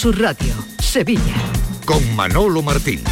Su Radio, Sevilla. Con Manolo Martín.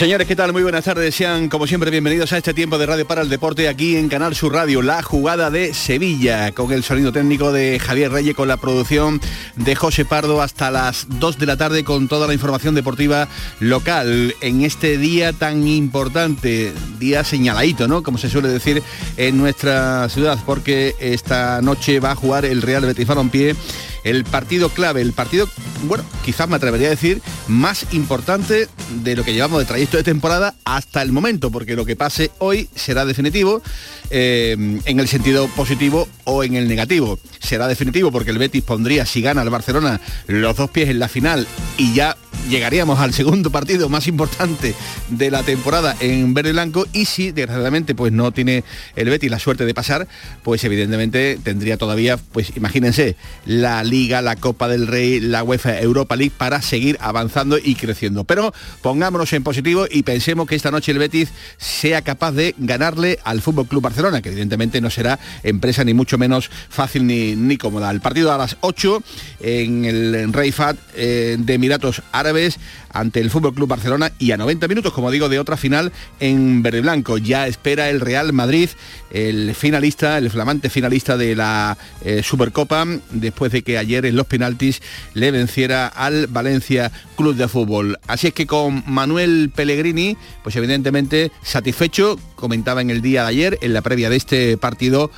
Señores, ¿qué tal? Muy buenas tardes. Sean, como siempre, bienvenidos a este tiempo de Radio para el Deporte aquí en Canal Sur Radio, la jugada de Sevilla, con el sonido técnico de Javier Reyes, con la producción de José Pardo hasta las 2 de la tarde con toda la información deportiva local en este día tan importante, día señaladito, ¿no? Como se suele decir en nuestra ciudad, porque esta noche va a jugar el Real Betis Balompié el partido clave, el partido, bueno, quizás me atrevería a decir, más importante de lo que llevamos de trayecto de temporada hasta el momento, porque lo que pase hoy será definitivo eh, en el sentido positivo o en el negativo. Será definitivo porque el Betis pondría, si gana el Barcelona, los dos pies en la final y ya llegaríamos al segundo partido más importante de la temporada en verde y blanco y si desgraciadamente pues no tiene el Betis la suerte de pasar, pues evidentemente tendría todavía, pues imagínense, la Liga, la Copa del Rey, la UEFA Europa League para seguir avanzando y creciendo. Pero pongámonos en positivo y pensemos que esta noche el Betis sea capaz de ganarle al Fútbol Club Barcelona, que evidentemente no será empresa ni mucho menos fácil ni, ni cómoda. El partido a las 8 en el Rey Fat eh, de Emiratos Árabes ante el Fútbol Club Barcelona y a 90 minutos, como digo, de otra final en verde blanco. Ya espera el Real Madrid, el finalista, el flamante finalista de la eh, Supercopa, después de que ayer en los penaltis le venciera al Valencia Club de Fútbol. Así es que con Manuel Pellegrini, pues evidentemente satisfecho, comentaba en el día de ayer, en la previa de este partido,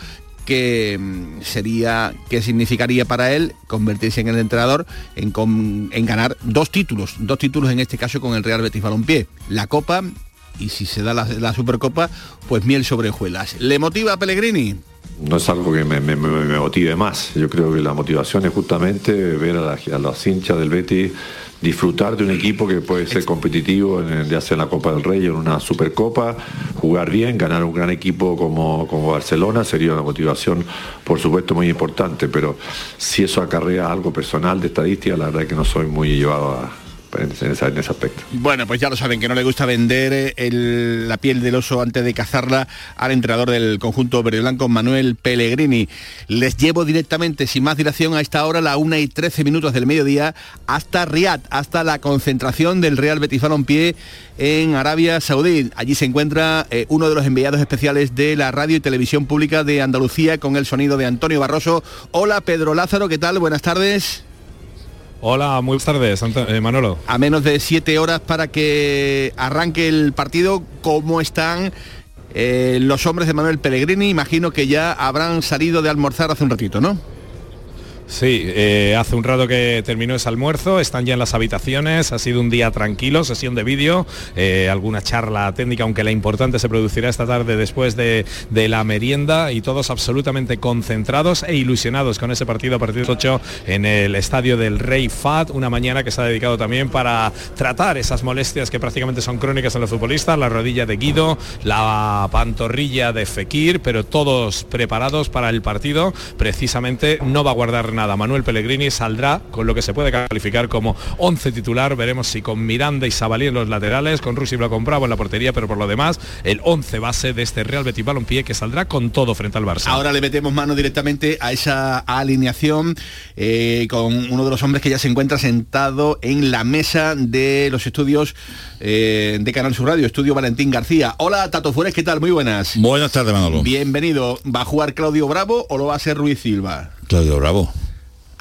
que mm, sería, que significaría para él convertirse en el entrenador en, en, ganar dos títulos, dos títulos en este caso con el Real Betis Balompié, la Copa y si se da la, Supercopa, pues miel sobre hojuelas. ¿Le motiva Pellegrini? No es algo que me, motive más. Yo creo que la motivación es justamente ver a, a los hinchas del Betis disfrutar de un equipo que puede ser competitivo en, de hacer la Copa del Rey en una Supercopa, jugar bien, ganar un gran equipo como, como Barcelona sería una motivación, por supuesto, muy importante, pero si eso acarrea algo personal de estadística, la verdad es que no soy muy llevado a, en ese, aspecto. Bueno, pues ya lo saben, que no le gusta vender eh, la piel del oso antes de cazarla al entrenador del conjunto verde blanco, Manuel Pellegrini. Les llevo directamente, sin más dilación, a esta hora, la 1 y 13 minutos del mediodía, hasta Riad, hasta la concentración del Real Betis Balompié en Arabia Saudí. Allí se encuentra eh, uno de los enviados especiales de la radio y televisión pública de Andalucía con el sonido de Antonio Barroso. Hola Pedro Lázaro, ¿qué tal? Buenas tardes. Hola, muy buenas tardes, eh, Manolo. A menos de siete horas para que arranque el partido, ¿cómo están eh, los hombres de Manuel Pellegrini? Imagino que ya habrán salido de almorzar hace un ratito, ¿no? Sí, eh, hace un rato que terminó ese almuerzo, están ya en las habitaciones, ha sido un día tranquilo, sesión de vídeo, eh, alguna charla técnica, aunque la importante se producirá esta tarde después de, la merienda y todos absolutamente concentrados e ilusionados con ese partido a partir de las 8 en el estadio del Rey Fat, una mañana que se ha dedicado también para tratar esas molestias que prácticamente son crónicas en los futbolistas, la rodilla de Guido, la pantorrilla de Fekir, pero todos preparados para el partido, precisamente no va a guardar nada Manuel Pellegrini saldrá con lo que se puede calificar como 11 titular. Veremos si con Miranda y Sabalí en los laterales, con Rusi lo comprado en la portería, pero por lo demás, el 11 base de este Real Betis Balompié que saldrá con todo frente al Barça. Ahora le metemos mano directamente a esa alineación eh, con uno de los hombres que ya se encuentra sentado en la mesa de los estudios eh, de Canal Sur Radio, Estudio Valentín García. Hola Tato Fuentes, ¿qué tal? Muy buenas. Buenas tardes, Manolo. Bienvenido. ¿Va a jugar Claudio Bravo o lo va a hacer Ruiz Silva? Claudio Bravo.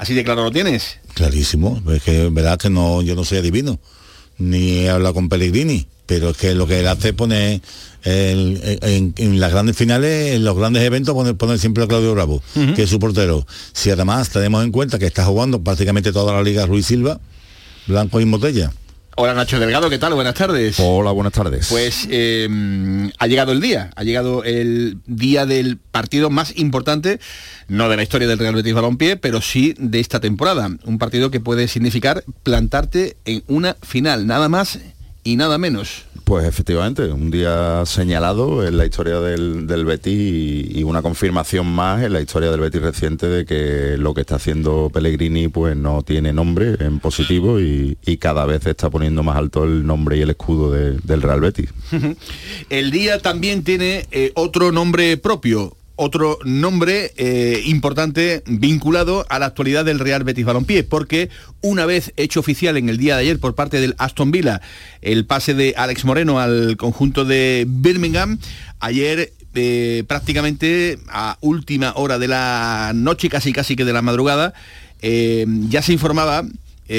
¿Así de claro lo tienes? Clarísimo, es que verdad que no, yo no soy adivino, ni he hablado con Pellegrini, pero es que lo que él hace es poner en, las grandes finales, en los grandes eventos, poner, siempre a Claudio Bravo, que es su portero. Si además tenemos en cuenta que está jugando prácticamente toda la liga Ruiz Silva, Blanco y Motella, Hola Nacho Delgado, ¿qué tal? Buenas tardes. Hola, buenas tardes. Pues eh, ha llegado el día, ha llegado el día del partido más importante, no de la historia del Real Betis Balompié, pero sí de esta temporada. Un partido que puede significar plantarte en una final, nada más y nada menos. Pues efectivamente, un día señalado en la historia del, del Betis y, y, una confirmación más en la historia del Betis reciente de que lo que está haciendo Pellegrini pues no tiene nombre en positivo y, y cada vez está poniendo más alto el nombre y el escudo de, del Real Betis. el día también tiene eh, otro nombre propio, otro nombre eh, importante vinculado a la actualidad del Real Betis Balompié, porque una vez hecho oficial en el día de ayer por parte del Aston Villa el pase de Alex Moreno al conjunto de Birmingham, ayer eh, prácticamente a última hora de la noche, casi casi que de la madrugada, eh, ya se informaba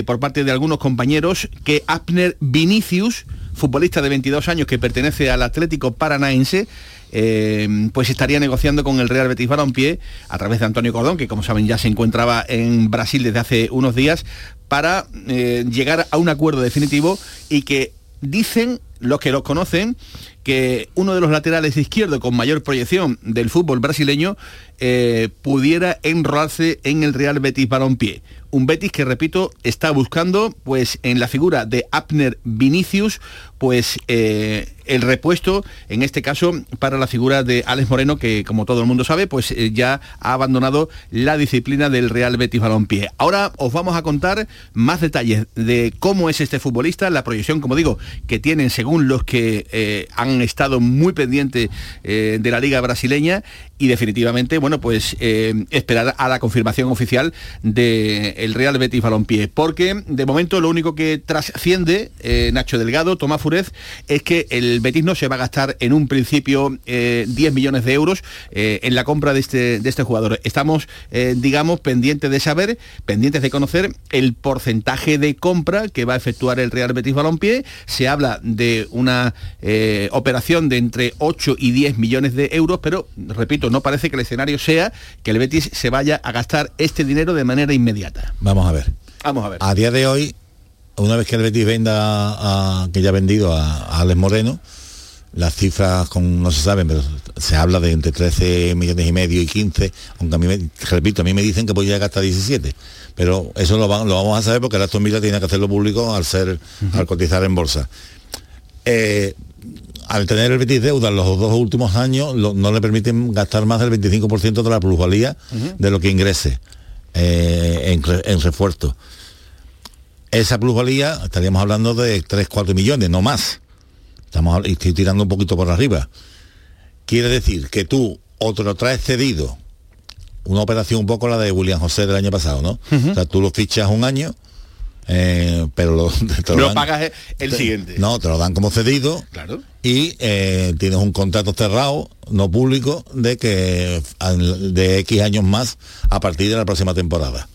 por parte de algunos compañeros que Abner Vinicius, futbolista de 22 años que pertenece al Atlético Paranaense, eh, pues estaría negociando con el Real Betis Balompié a través de Antonio Cordón, que como saben ya se encontraba en Brasil desde hace unos días, para eh, llegar a un acuerdo definitivo y que dicen los que los conocen que uno de los laterales izquierdo con mayor proyección del fútbol brasileño eh, pudiera enrolarse en el Real Betis Balompié. Un Betis que, repito, está buscando, pues, en la figura de Abner Vinicius, pues, eh, el repuesto, en este caso, para la figura de Alex Moreno, que, como todo el mundo sabe, pues, eh, ya ha abandonado la disciplina del Real Betis Balompié. Ahora os vamos a contar más detalles de cómo es este futbolista, la proyección, como digo, que tienen según los que eh, han estado muy pendientes eh, de la liga brasileña y definitivamente, bueno, pues esperar a la confirmación oficial del el Real Betis Balompié. Porque de momento lo único que trasciende Nacho Delgado, Tomás Furez, es que el Betis no se va a gastar en un principio 10 millones de euros en la compra de este, de este jugador. Estamos, digamos, pendientes de saber, pendientes de conocer el porcentaje de compra que va a efectuar el Real Betis Balompié. Se habla de una operación de entre 8 y 10 millones de euros, pero, repito, no parece que el escenario sea que el Betis se vaya a gastar este dinero de manera inmediata. Vamos a ver. Vamos a ver. A día de hoy, una vez que el Betis venda, a, que ya ha vendido a, a, Alex Moreno, las cifras con, no se saben, pero se habla de entre 13 millones y medio y 15, aunque a mí, me, repito, a mí me dicen que podría gastar 17, pero eso lo, va, lo, vamos a saber porque el Aston Villa tiene que hacerlo público al ser, uh -huh. al cotizar en bolsa. Eh, al tener el Betis deuda en los dos últimos años, lo, no le permiten gastar más del 25% de la plusvalía uh -huh. de lo que ingrese eh, en, en, refuerzo. Esa plusvalía estaríamos hablando de 3, 4 millones, no más. Estamos, estoy tirando un poquito por arriba. Quiere decir que tú o te lo traes cedido, una operación un poco la de William José del año pasado, ¿no? Uh -huh. O sea, tú lo fichas un año, eh, pero lo, te lo, lo dan, pagas el te, siguiente. No, te lo dan como cedido. Claro. Y eh, tienes un contrato cerrado, no público, de que de X años más a partir de la próxima temporada.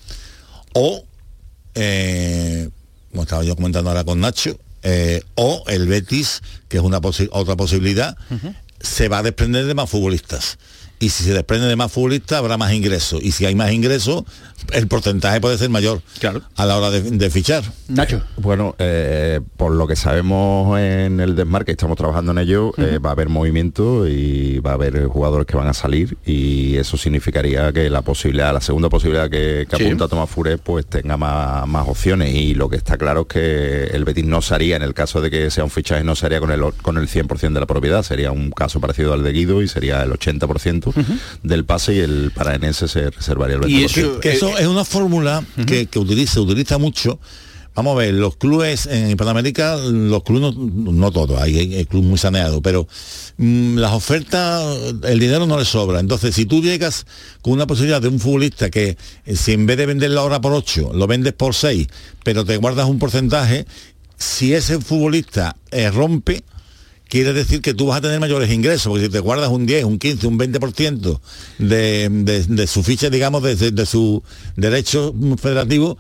O, eh, como estaba yo comentando ahora con Nacho, eh, o el Betis, que es una posi otra posibilidad, uh -huh. se va a desprender de más futbolistas y si se desprende de más futbolistas habrá más ingresos y si hay más ingresos el porcentaje puede ser mayor claro. a la hora de, de fichar. Nacho. Bueno, eh, por lo que sabemos en el desmarque, estamos trabajando en ello, uh -huh. eh, va a haber movimiento y va a haber jugadores que van a salir y eso significaría que la posibilidad, la segunda posibilidad que, que sí. apunta Tomás Fure pues tenga más, más, opciones y lo que está claro es que el Betis no se haría, en el caso de que sea un fichaje, no se haría con el, con el 100% de la propiedad, sería un caso parecido al de Guido y sería el 80% Uh -huh. del pase y el paraenense se reservaría el 20%. Y eso, que, que eso es una fórmula uh -huh. que, que utiliza, se utiliza mucho. Vamos a ver, los clubes en Hispanoamérica, los clubes no, no todos, hay, hay, clubes muy saneados, pero mmm, las ofertas, el dinero no les sobra. Entonces, si tú llegas con una posibilidad de un futbolista que eh, si en vez de venderlo ahora por 8, lo vendes por 6, pero te guardas un porcentaje, si ese futbolista eh, rompe, quiere decir que tú vas a tener mayores ingresos, porque si te guardas un 10, un 15, un 20% de, de, de, su ficha, digamos, de, de, su derecho federativo,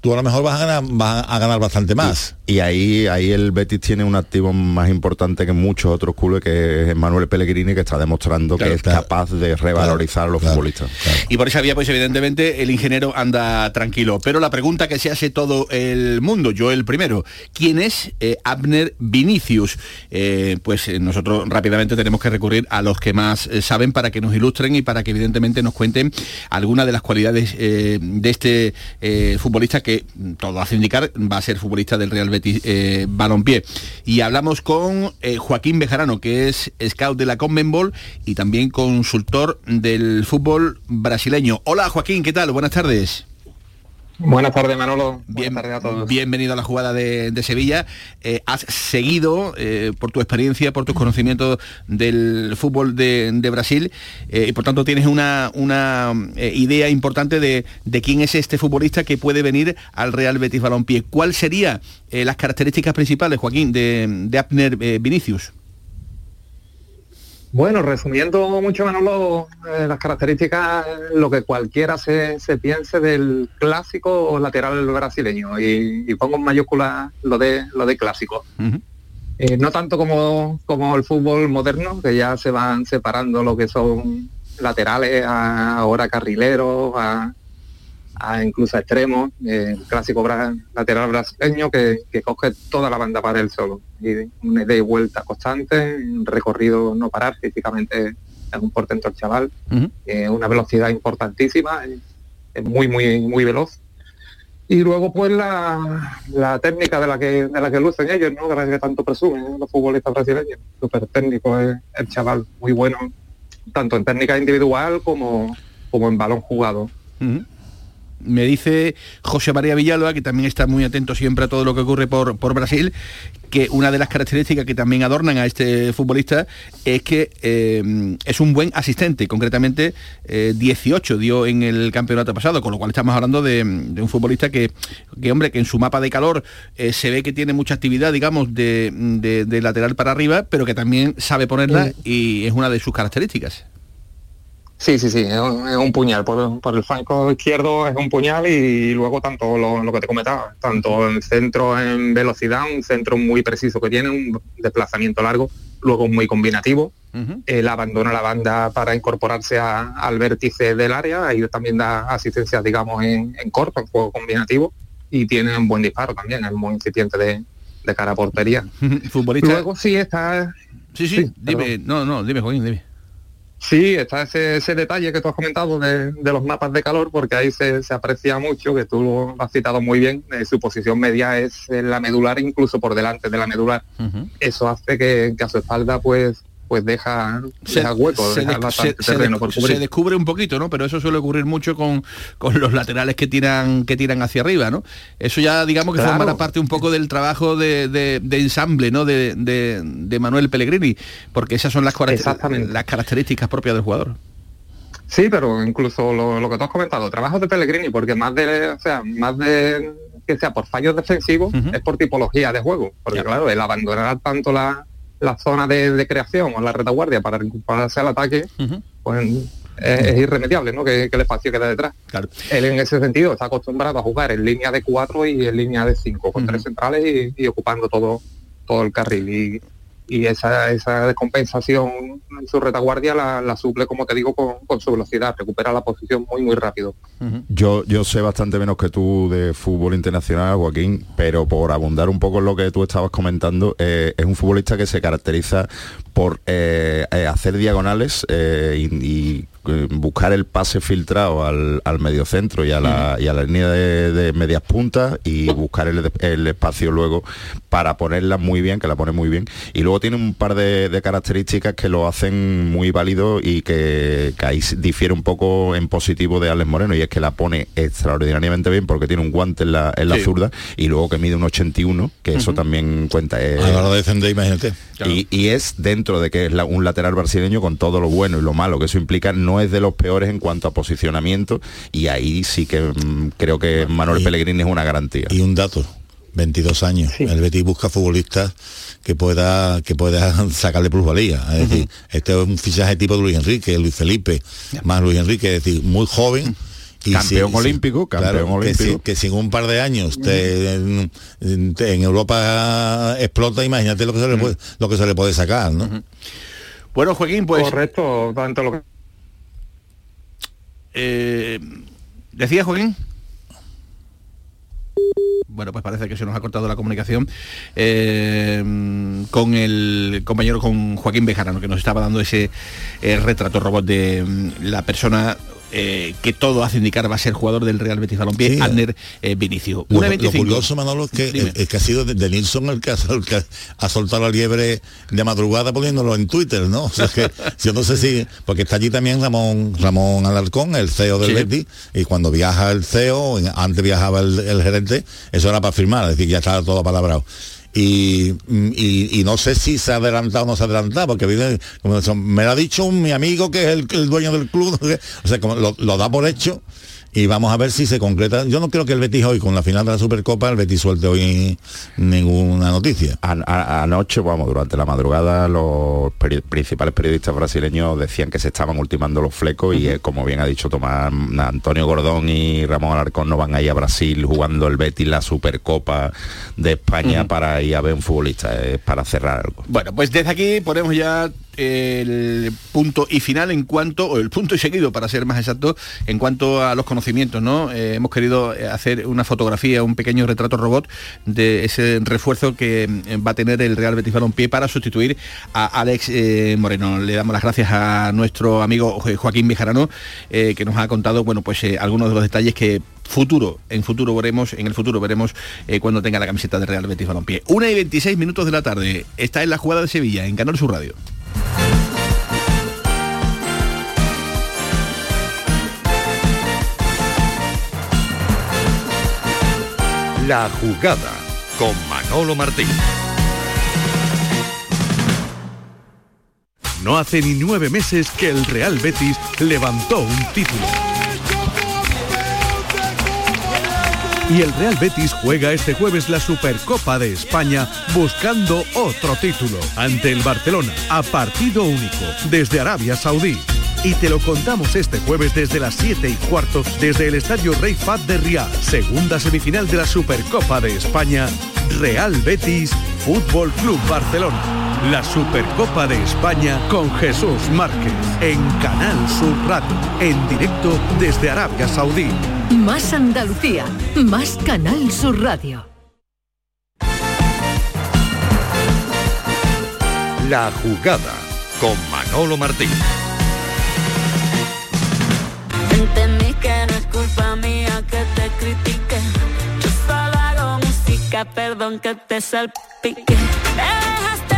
tú a lo mejor vas a ganar, vas a ganar bastante más. Y, ahí, ahí el Betis tiene un activo más importante que muchos otros clubes, que es Manuel Pellegrini, que está demostrando que es capaz de revalorizar a los futbolistas. Y por esa vía, pues evidentemente, el ingeniero anda tranquilo. Pero la pregunta que se hace todo el mundo, yo el primero, ¿quién es eh, Abner Vinicius? Eh, pues eh, nosotros rápidamente tenemos que recurrir a los que más saben para que nos ilustren y para que evidentemente nos cuenten algunas de las cualidades de este futbolista que todo hace indicar va a ser futbolista del Real Betis eh, Balompié. Y hablamos con eh, Joaquín Bejarano, que es scout de la Conmebol y también consultor del fútbol brasileño. Hola Joaquín, ¿qué tal? Buenas tardes. Buenas tardes, Manolo. Bien, a todos. Bienvenido a la jugada de, Sevilla. Eh, has seguido, eh, por tu experiencia, por tus conocimientos del fútbol de, Brasil, eh, y por tanto tienes una, una idea importante de, quién es este futbolista que puede venir al Real Betis Balompié. ¿Cuáles serían las características principales, Joaquín, de, de Abner Vinicius? Bueno, resumiendo mucho menos eh, las características, lo que cualquiera se, piense del clásico lateral brasileño y, pongo en mayúsculas lo de lo de clásico. Eh, no tanto como, como el fútbol moderno, que ya se van separando lo que son laterales a ahora carrileros, a, a incluso a extremos, el clásico lateral brasileño que, coge toda la banda para él solo. Y una ida y vuelta constante, un recorrido no parar, físicamente es un portento el chaval, eh, una velocidad importantísima, es muy, muy, muy veloz. Y luego pues la, técnica de la que de la que lucen ellos, ¿no? De la que tanto presumen los futbolistas brasileños. Súper técnico es el chaval, muy bueno, tanto en técnica individual como, como en balón jugado. Me dice José María Villalba, que también está muy atento siempre a todo lo que ocurre por, por Brasil, que una de las características que también adornan a este futbolista es que eh, es un buen asistente, concretamente 18 eh, dio en el campeonato pasado, con lo cual estamos hablando de, un futbolista que, que, hombre, que en su mapa de calor eh, se ve que tiene mucha actividad, digamos, de, de, lateral para arriba, pero que también sabe ponerla y es una de sus características. Sí, sí, sí, es un, puñal. Por, el flanco izquierdo es un puñal y luego tanto lo, que te comentaba, tanto en centro en velocidad, un centro muy preciso que tiene, un desplazamiento largo, luego muy combinativo. Él abandona la banda para incorporarse al vértice del área, y también da asistencia, digamos, en, corto, en juego combinativo, y tiene un buen disparo también, es muy incipiente de, cara a portería. Futbolista. Luego sí está. Sí, sí, dime, no, no, dime, Joaquín, dime. Sí, está ese, detalle que tú has comentado de, los mapas de calor, porque ahí se, aprecia mucho, que tú lo has citado muy bien, eh, su posición media es en la medular, incluso por delante de la medular. Eso hace que, que, a su espalda pues pues deja, hueco, se, descubre un poquito, ¿no? Pero eso suele ocurrir mucho con, los laterales que tiran, que tiran hacia arriba, ¿no? Eso ya digamos que forma parte un poco del trabajo de, ensamble, ¿no? De, Manuel Pellegrini, porque esas son las, las características propias del jugador. Sí, pero incluso lo, que tú has comentado, trabajo de Pellegrini, porque más de, o sea, más de que sea por fallos defensivos, es por tipología de juego. Porque claro, el abandonar tanto la, la zona de, creación o la retaguardia para recuperarse al ataque, pues es, irremediable, ¿no? Que, el espacio queda detrás. Él en ese sentido está acostumbrado a jugar en línea de cuatro y en línea de cinco, con tres centrales y, ocupando todo, todo el carril. Y, y esa, esa descompensación en su retaguardia la, suple, como te digo, con, su velocidad, recupera la posición muy, muy rápido. yo, yo sé bastante menos que tú de fútbol internacional, Joaquín, pero por abundar un poco en lo que tú estabas comentando, eh, es un futbolista que se caracteriza por eh, eh, hacer diagonales y buscar el pase filtrado al, al mediocentro y a la, y a la línea de, medias puntas y buscar el, espacio luego para ponerla muy bien, que la pone muy bien. Y luego tiene un par de, características que lo hacen muy válido y que, ahí difiere un poco en positivo de Alex Moreno y es que la pone extraordinariamente bien porque tiene un guante en la, en la zurda y luego que mide un 81, que eso también cuenta. Eh, a la de imagínate. Y, es dentro de que es un lateral brasileño con todo lo bueno y lo malo que eso implica, no es de los peores en cuanto a posicionamiento y ahí sí que mm, creo que Manuel Pellegrini es una garantía. Y un dato, 22 años. El Betis busca futbolistas que pueda que pueda sacarle plusvalía. Es decir, este es un fichaje tipo de Luis Enrique, Luis Felipe, más Luis Enrique, es decir, muy joven campeón olímpico, campeón olímpico. Que, si, en un par de años en, Europa explota, imagínate lo que se le puede, lo que se le puede sacar, ¿no? Bueno, Joaquín, pues. Correcto, tanto lo que. Eh, ¿Decía Joaquín? Bueno, pues parece que se nos ha cortado la comunicación eh, con el compañero, con Joaquín Bejarano, que nos estaba dando ese eh, retrato robot de mm, la persona eh, que todo hace indicar va a ser jugador del Real Betis Balompié, sí. Adner eh, Vinicio. Lo, lo, curioso, Manolo, es que, es que ha sido de, de Nilsson el que, ha, el que, ha, soltado la liebre de madrugada poniéndolo en Twitter, ¿no? O sea, es que yo no sé si... Porque está allí también Ramón Ramón Alarcón, el CEO del sí. Betis, y cuando viaja el CEO, antes viajaba el, el gerente, eso era para firmar, es decir, ya estaba todo palabrado. Y, y, no sé si se ha adelantado o no se ha adelantado, porque viene, como me lo ha dicho un, mi amigo que es el, dueño del club, o sea, como lo, da por hecho y vamos a ver si se concreta. Yo no creo que el Betis hoy, con la final de la Supercopa, el Betis suelte hoy ninguna noticia. An anoche, vamos, durante la madrugada, los peri principales periodistas brasileños decían que se estaban ultimando los flecos uh -huh. y, eh, como bien ha dicho Tomás, Antonio Gordón y Ramón Alarcón no van a ir a Brasil jugando el Betis la Supercopa de España uh -huh. para ir a ver un futbolista, es para cerrar algo. Bueno, pues desde aquí ponemos ya el punto y final en cuanto, o el punto y seguido para ser más exacto, en cuanto a los conocimientos, ¿no? Eh, hemos querido hacer una fotografía, un pequeño retrato robot de ese refuerzo que eh, va a tener el Real Betis Balompié para sustituir a Alex eh, Moreno. Le damos las gracias a nuestro amigo Joaquín Bejarano, eh, que nos ha contado, bueno, pues algunos de los detalles que futuro, en futuro veremos, en el futuro veremos cuando tenga la camiseta de Real Betis Balompié. Una y 26 minutos de la tarde. Está en la jugada de Sevilla, en Canal Sur Radio. La jugada con Manolo Martín. No hace ni nueve meses que el Real Betis levantó un título. Y el Real Betis juega este jueves la Supercopa de España buscando otro título ante el Barcelona a partido único desde Arabia Saudí. Y te lo contamos este jueves desde las 7 y cuarto desde el Estadio Rey Fat de Riyadh. Segunda semifinal de la Supercopa de España. Real Betis Fútbol Club Barcelona. La Supercopa de España con Jesús Márquez en Canal Sur Radio. En directo desde Arabia Saudí. Más Andalucía, más Canal Sur Radio. La jugada con Manolo Martín. Entendí que no es culpa mía que te critique. Yo solo hago música, perdón que te salpique. Me dejaste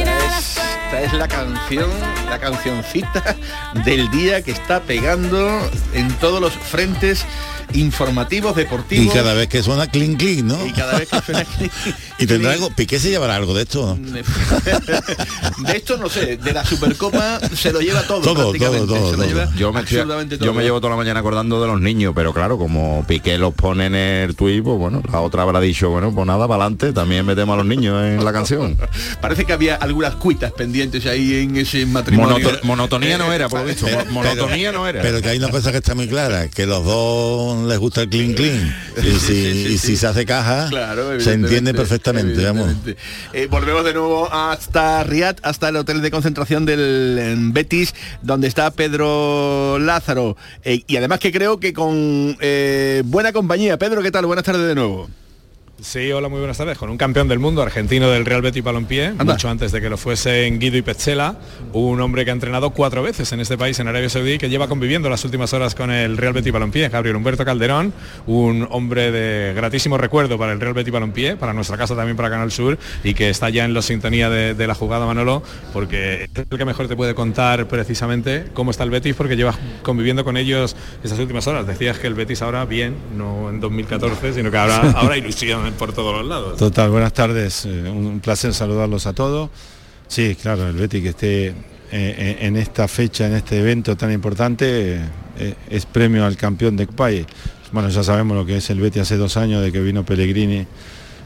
Esta es la canción, la cancioncita del día que está pegando en todos los frentes informativos, deportivos. Y cada vez que suena clean clean, ¿no? Y cada vez que suena clean. ¿Y tendrá algo? ¿Piqué se llevará algo de esto? de esto no sé, de la Supercopa se lo lleva todo, todo prácticamente. Todo, todo, se lo lleva yo, me, absolutamente yo todo. me llevo toda la mañana acordando de los niños, pero claro, como Piqué los pone en el tuit, pues bueno, la otra habrá dicho, bueno, pues nada, para adelante, también metemos a los niños en la canción. Parece que había algunas cuitas pendientes ahí en ese matrimonio. Monoto monotonía eh, no era, por lo visto. Pero, monotonía no era. Pero que hay una cosa que está muy clara, que los dos les gusta el clean clean. Y, si, sí, sí, y si se hace caja, claro, se entiende perfectamente. Vamos. Eh, volvemos de nuevo hasta Riad, hasta el hotel de concentración del Betis, donde está Pedro Lázaro. Eh, y además que creo que con eh, buena compañía. Pedro, ¿qué tal? Buenas tardes de nuevo. Sí, hola, muy buenas tardes. Con un campeón del mundo argentino del Real Betis Balompié, Anda. mucho antes de que lo fuesen Guido y Petzela, un hombre que ha entrenado cuatro veces en este país, en Arabia Saudí, que lleva conviviendo las últimas horas con el Real Betis Balompié, Gabriel Humberto Calderón, un hombre de gratísimo recuerdo para el Real Betis Balompié, para nuestra casa también para Canal Sur, y que está ya en la sintonía de, de la jugada Manolo, porque es el que mejor te puede contar precisamente cómo está el Betis, porque lleva conviviendo con ellos estas últimas horas. Decías que el Betis ahora bien, no en 2014, sino que ahora, ahora ilusión por todos los lados. Total, buenas tardes, eh, un placer saludarlos a todos. Sí, claro, el Betis que esté eh, en esta fecha, en este evento tan importante, eh, es premio al campeón de país. Bueno, ya sabemos lo que es el Betis hace dos años de que vino Pellegrini,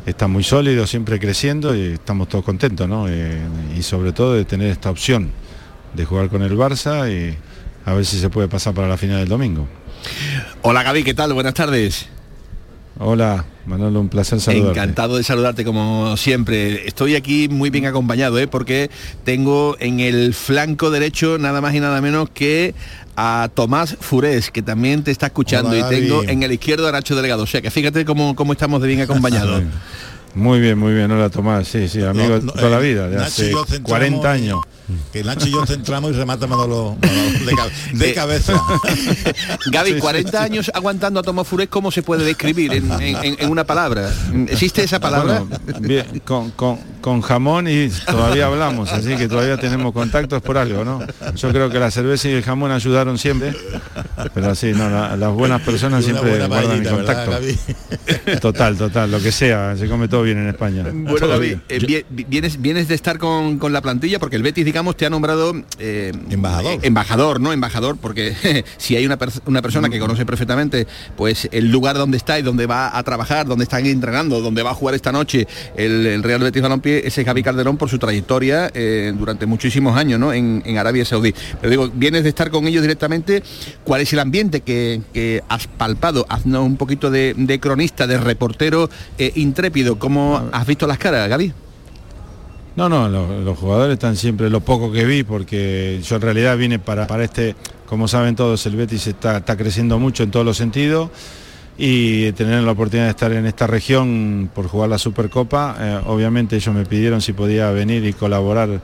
está muy sólido, siempre creciendo y estamos todos contentos, ¿no? y sobre todo de tener esta opción de jugar con el Barça y a ver si se puede pasar para la final del domingo. Hola Gaby, ¿qué tal? Buenas tardes. Hola, Manolo, un placer saludarte. Encantado de saludarte como siempre. Estoy aquí muy bien acompañado, ¿eh? porque tengo en el flanco derecho nada más y nada menos que a Tomás Furés, que también te está escuchando, Hola, y tengo en el izquierdo a Nacho Delegado. O sea que fíjate cómo, cómo estamos de bien acompañados. Muy bien, muy bien, hola Tomás, sí, sí, amigo No, no, toda la eh, vida, de Nacho hace yo centramos 40 años. Que Nacho y yo centramos y remata Manolo, Manolo de, ca- de cabeza. Gaby, Sí, sí, 40 años aguantando a Tomás Furés, ¿cómo se puede describir en, en- en una palabra? ¿Existe esa palabra? Bueno, bien, con, con- con jamón y todavía hablamos, así que todavía tenemos contactos por algo, ¿no? Yo creo que la cerveza y el jamón ayudaron siempre, pero así, no, la- las buenas personas siempre buena guardan el paellita, ¿verdad, contacto. Total, total, lo que sea, se come todo bien en España. Bueno, Gaby, eh, vi- vi- vienes, vienes de estar con, con la plantilla porque el Betis, digamos, te ha nombrado eh, Embajador. eh, embajador, ¿no? Embajador, porque si hay una, pers- una persona que conoce perfectamente pues el lugar donde está y donde va a trabajar, donde están entrenando, donde va a jugar esta noche el, el Real Betis Balompié, ese es Gaby Calderón por su trayectoria eh, durante muchísimos años, ¿no? En, en Arabia Saudí. Pero digo, vienes de estar con ellos directamente, ¿cuál es el ambiente que, que has palpado? Haznos un poquito de, de cronista, de reportero eh, intrépido, ¿cómo has visto las caras, Gaby? No, no, lo- los, jugadores están siempre lo poco que vi, porque yo en realidad vine para, para este, como saben todos, el Betis está, está creciendo mucho en todos los sentidos y tener la oportunidad de estar en esta región por jugar la Supercopa, eh, obviamente ellos me pidieron si podía venir y colaborar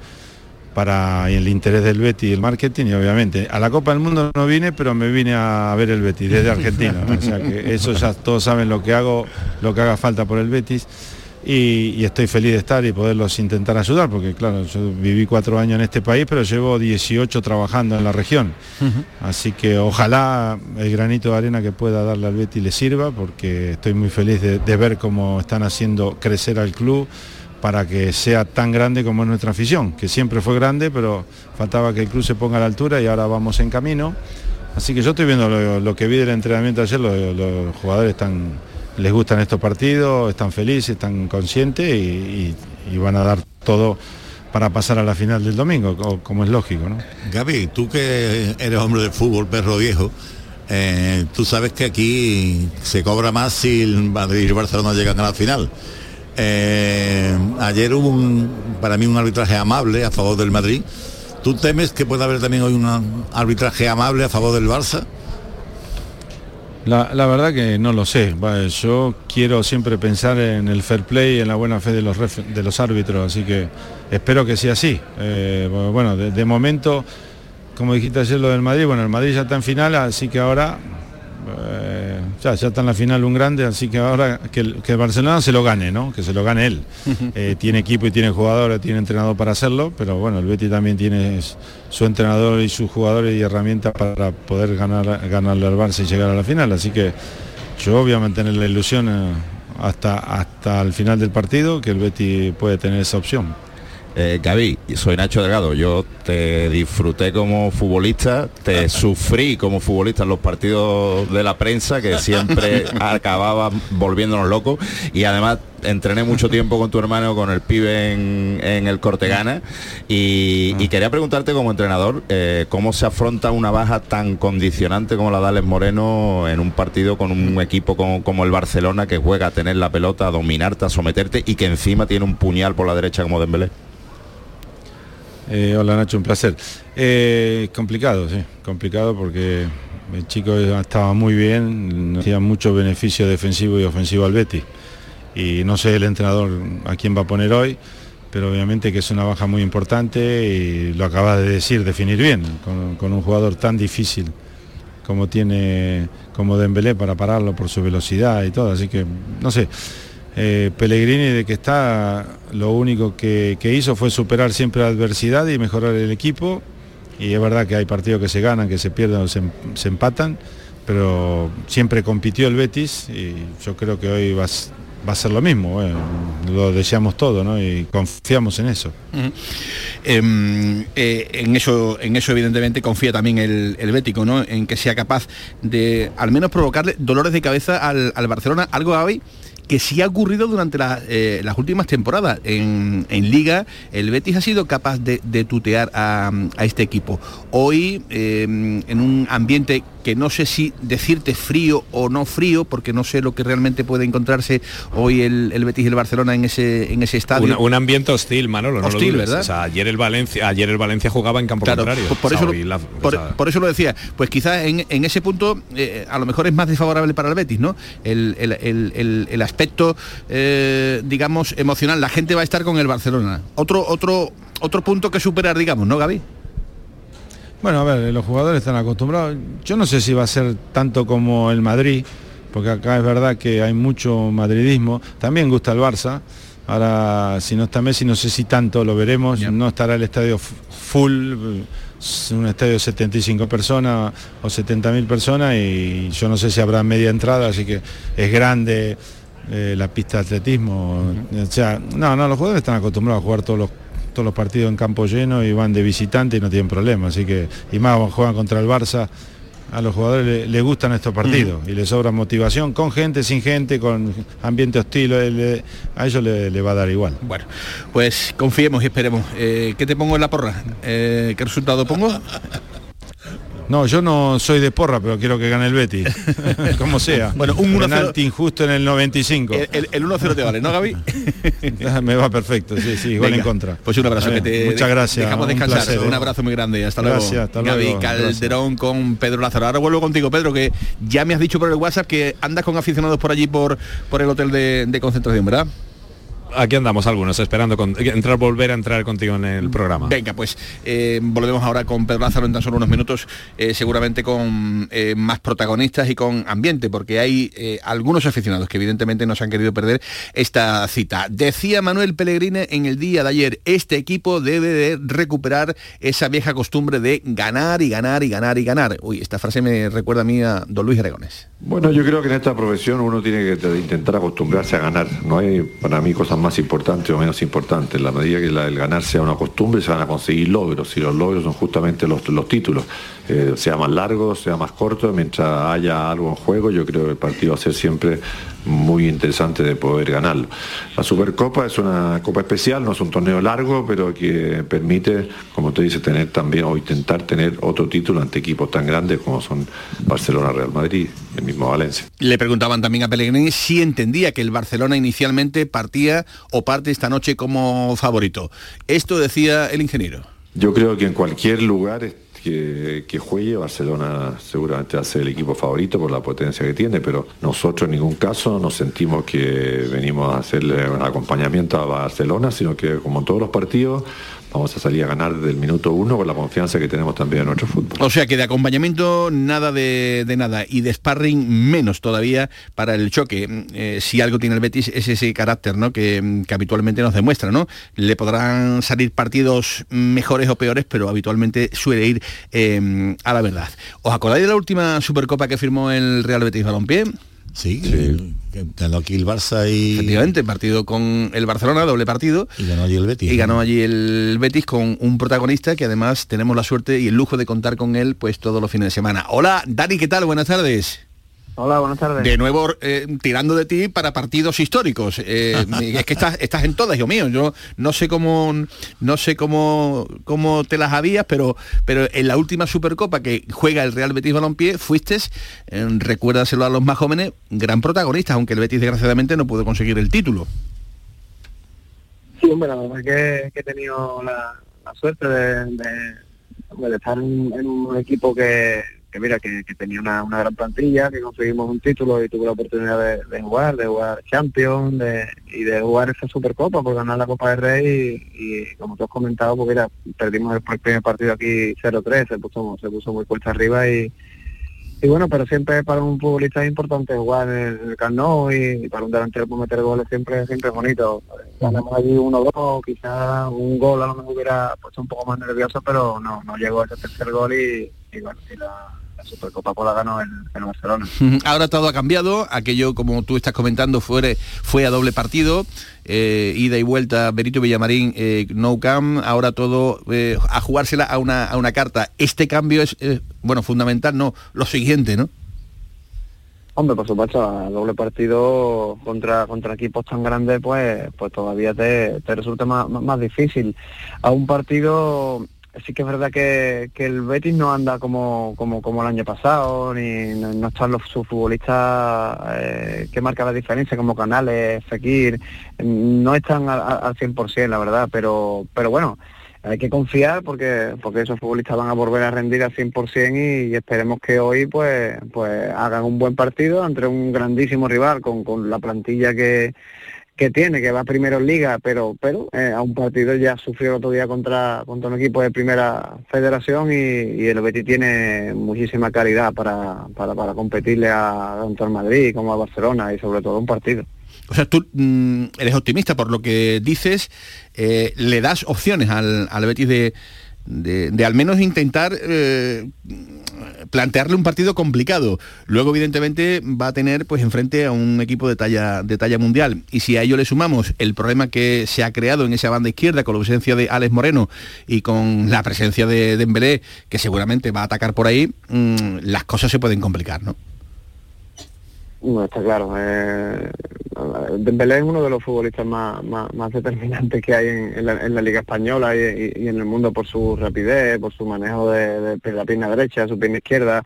para el interés del Betis y el marketing y obviamente a la Copa del Mundo no vine pero me vine a ver el Betis desde Argentina o sea que eso ya todos saben lo que hago lo que haga falta por el Betis y, y estoy feliz de estar y poderlos intentar ayudar porque claro yo viví cuatro años en este país pero llevo 18 trabajando en la región así que ojalá el granito de arena que pueda darle al Betis le sirva porque estoy muy feliz de, de ver cómo están haciendo crecer al club para que sea tan grande como es nuestra afición, que siempre fue grande, pero faltaba que el club se ponga a la altura y ahora vamos en camino. Así que yo estoy viendo lo, lo que vi del entrenamiento ayer, lo- los jugadores están, les gustan estos partidos, están felices, están conscientes y, van a dar todo para pasar a la final del domingo, co- como es lógico. ¿no? Gaby, tú que eres hombre del fútbol, perro viejo, eh, tú sabes que aquí se cobra más si Madrid y el Barcelona llegan a la final. Eh, ayer hubo un, para mí un arbitraje amable a favor del Madrid. ¿Tú temes que pueda haber también hoy un arbitraje amable a favor del Barça? La, la verdad que no lo sé. Va, Yo quiero siempre pensar en el fair play y en la buena fe de los, de los árbitros, así que espero que sea así. Eh, bueno, de, de momento, como dijiste ayer lo del Madrid, bueno, el Madrid ya está en final, así que ahora eh, ya, ya está en la final un grande, así que ahora que el, que el Barcelona se lo gane, ¿no? Que se lo gane él. Eh, tiene equipo y tiene jugadores, tiene entrenador para hacerlo, pero bueno, el Betty también tiene su entrenador y sus jugadores y herramientas para poder ganar ganarle al Barça y llegar a la final. Así que yo voy a mantener la ilusión eh, hasta, hasta el final del partido que el Betty puede tener esa opción. Eh, Gaby, soy Nacho Delgado. Yo te disfruté como futbolista, te sufrí como futbolista en los partidos de la prensa, que siempre acababa volviéndonos locos. Y además entrené mucho tiempo con tu hermano, con el pibe en, en el Cortegana. Y, y quería preguntarte como entrenador, eh, ¿cómo se afronta una baja tan condicionante como la de Alex Moreno en un partido con un equipo como, como el Barcelona que juega a tener la pelota, a dominarte, a someterte y que encima tiene un puñal por la derecha como Dembélé? Eh, hola Nacho, un placer. Eh, complicado, sí, complicado porque el chico estaba muy bien, hacía mucho beneficio defensivo y ofensivo al Betty. Y no sé el entrenador a quién va a poner hoy, pero obviamente que es una baja muy importante y lo acaba de decir, definir bien, con, con un jugador tan difícil como tiene como Dembélé para pararlo por su velocidad y todo, así que no sé. Eh, Pellegrini de que está lo único que, que hizo fue superar siempre la adversidad y mejorar el equipo. Y es verdad que hay partidos que se ganan, que se pierden o se, se empatan, pero siempre compitió el Betis y yo creo que hoy va, va a ser lo mismo, eh, lo deseamos todo y confiamos en eso. Em, eh, en eso en eso evidentemente confía también el, el bético no en que sea capaz de al menos provocarle dolores de cabeza al, al Barcelona. Algo hoy que sí ha ocurrido durante eh, las últimas temporadas. En, liga el Betis ha sido capaz de, tutear a, este equipo. Hoy em, en un ambiente que no sé si decirte frío o no frío, porque no sé lo que realmente puede encontrarse hoy el, el Betis y el Barcelona en ese, en ese estadio. Una- un ambiente hostil, Manolo. no lo Hostil, dudes. ¿verdad? O sea, ayer el Valencia, ayer el Valencia jugaba en campo Claro, contrario. por, por O sea, eso, lo- la- o por, sea, por eso lo decía. Pues quizás en, en ese punto eh, a lo mejor es más desfavorable para el Betis, ¿no? El, el- el- el- el aspecto, eh, digamos, emocional. La gente va a estar con el Barcelona. Otro, otro, otro punto que superar, digamos, ¿no, Gaby? Bueno, a ver, los jugadores están acostumbrados. Yo no sé si va a ser tanto como el Madrid, porque acá es verdad que hay mucho madridismo. También gusta el Barça. Ahora, si no está Messi, no sé si tanto lo veremos. No estará el estadio full, es un estadio de 75 personas o 70 mil personas y yo no sé si habrá media entrada, así que es grande eh, la pista de atletismo. O sea, no, no, los jugadores están acostumbrados a jugar todos los todos los partidos en campo lleno y van de visitante y no tienen problema. Así que, y más juegan contra el Barça, a los jugadores le- les gustan estos partidos y les sobra motivación, con gente, sin gente, con ambiente hostil, eh, le- a ellos le, le va a dar igual. Bueno, pues confiemos y esperemos. Eh, ¿Qué te pongo en la porra? Eh, ¿Qué resultado pongo? No, yo no soy de porra, pero quiero que gane el Betis, como sea. Bueno, un 1-0. Penalti injusto en el 95. El, el- el 1-0 te vale, ¿no, Gaby? Me va perfecto, sí, sí, igual Venga, en contra. Pues un abrazo que te Muchas de- gracias. Dejamos un descansar. placer, un ¿eh? abrazo muy grande. Hasta Gracias, luego. hasta Gaby luego, Calderón con Pedro Lázaro. Ahora vuelvo contigo, Pedro, que ya me has dicho por el WhatsApp que andas con aficionados por allí por, por el hotel de, de concentración, ¿verdad? Aquí andamos algunos esperando con- entrar, volver a entrar contigo en el programa. Venga, pues eh, volvemos ahora con Pedro Lázaro en tan solo unos minutos, eh, seguramente con eh, más protagonistas y con ambiente, porque hay eh, algunos aficionados que evidentemente no se han querido perder esta cita. Decía Manuel Pellegrini en el día de ayer, este equipo debe de recuperar esa vieja costumbre de ganar y ganar y ganar y ganar. Uy, esta frase me recuerda a mí a don Luis Aragones. Bueno, yo creo que en esta profesión uno tiene que intentar acostumbrarse a ganar. No hay para mí cosas más importantes o menos importantes. En la medida que la- el ganar sea una costumbre, se van a conseguir logros. Y los logros son justamente los, los títulos. Eh, sea más largo, sea más corto, mientras haya algo en juego, yo creo que el partido va a ser siempre muy interesante de poder ganarlo. La Supercopa es una copa especial, no es un torneo largo, pero que permite, como te dice, tener también o intentar tener otro título ante equipos tan grandes como son Barcelona, Real Madrid, el mismo Valencia. Le preguntaban también a Pellegrini si entendía que el Barcelona inicialmente partía o parte esta noche como favorito. Esto decía el ingeniero. Yo creo que en cualquier lugar que, juegue, Barcelona seguramente va a ser el equipo favorito por la potencia que tiene, pero nosotros en ningún caso nos sentimos que venimos a hacerle un acompañamiento a Barcelona, sino que como en todos los partidos vamos a salir a ganar desde el minuto uno con la confianza que tenemos también en nuestro fútbol. O sea que de acompañamiento nada de, de nada y de sparring menos todavía para el choque. Mm, eh, si algo tiene el Betis es ese carácter ¿no? que, mm, que habitualmente nos demuestra. ¿no? Le podrán salir partidos mejores o peores, pero habitualmente suele ir eh, a la verdad. ¿Os acordáis de la última Supercopa que firmó el Real Betis Balompié? Sí, que ganó aquí el Barça y, Efectivamente, partido con el Barcelona, doble partido. y ganó allí el Betis. Y ganó allí el Betis con un protagonista que además tenemos la suerte y el lujo de contar con él pues todos los fines de semana. Hola, Dani, ¿qué tal? Buenas tardes. Hola, buenas tardes. De nuevo eh, tirando de ti para partidos históricos. Eh, es que estás, estás en todas, Dios mío. Yo no sé cómo no sé cómo, cómo te las habías, pero, pero en la última Supercopa que juega el Real Betis Balompié, fuiste, eh, recuérdaselo a los más jóvenes, gran protagonista, aunque el Betis desgraciadamente no pudo conseguir el título. Sí, hombre, la verdad que, que he tenido la, la suerte de, de- hombre, de estar en, en un equipo que, que mira, que, tenía una, una gran plantilla, que conseguimos un título y tuve la oportunidad de, jugar, de jugar Champions de, y de jugar esa Supercopa por ganar la Copa del Rey y, como tú has comentado, pues mira, perdimos el primer partido aquí 0-3, se puso, se puso muy fuerte arriba y, bueno, pero siempre para un futbolista es importante jugar en el Camp Nou y, para un delantero por meter goles siempre siempre es bonito. Ganamos allí 1-2, quizás un gol a lo mejor hubiera puesto un poco más nervioso, pero no no llegó ese tercer gol y, y bueno, y la, la Supercopa pues la ganó el Barcelona. Ahora todo ha cambiado, aquello como tú estás comentando fue, fue a doble partido, eh, ida y vuelta Benito Villamarín, eh, no cam, ahora todo eh, a jugársela a una, a una carta. Este cambio es, bueno, fundamental, no, lo siguiente, ¿no? Hombre, por supuesto, a doble partido contra contra equipos tan grandes, pues pues todavía te, te resulta más- más difícil. A un partido sí que es verdad que, que el Betis no anda como, como, como el año pasado, ni no, están los sus futbolistas eh, que marcan la diferencia, como Canales, Fekir, no están al, al 100%, la verdad, pero, pero bueno, hay que confiar porque porque esos futbolistas van a volver a rendir al 100% y, y esperemos que hoy pues pues hagan un buen partido entre un grandísimo rival con, con la plantilla que, que tiene, que va primero en liga, pero pero eh, a un partido ya sufrió el otro día contra, contra un equipo de primera federación y, el Betis tiene muchísima calidad para, para, para competirle a tanto al Madrid como a Barcelona y sobre todo un partido. O sea, tú mm, eres optimista por lo que dices, eh, le das opciones al, al Betis de, de, de al menos intentar eh, plantearle un partido complicado. Luego, evidentemente, va a tener pues enfrente a un equipo de talla, de talla mundial. Y si a ello le sumamos el problema que se ha creado en esa banda izquierda con la ausencia de Alex Moreno y con la presencia de Dembélé, que seguramente va a atacar por ahí, mm, las cosas se pueden complicar, ¿no? No, está claro. Eh, Dembélé es uno de los futbolistas más, más, determinantes que hay en, en, la, en, la, Liga Española y, y, en el mundo por su rapidez, por su manejo de, de, la pierna derecha, su pierna izquierda.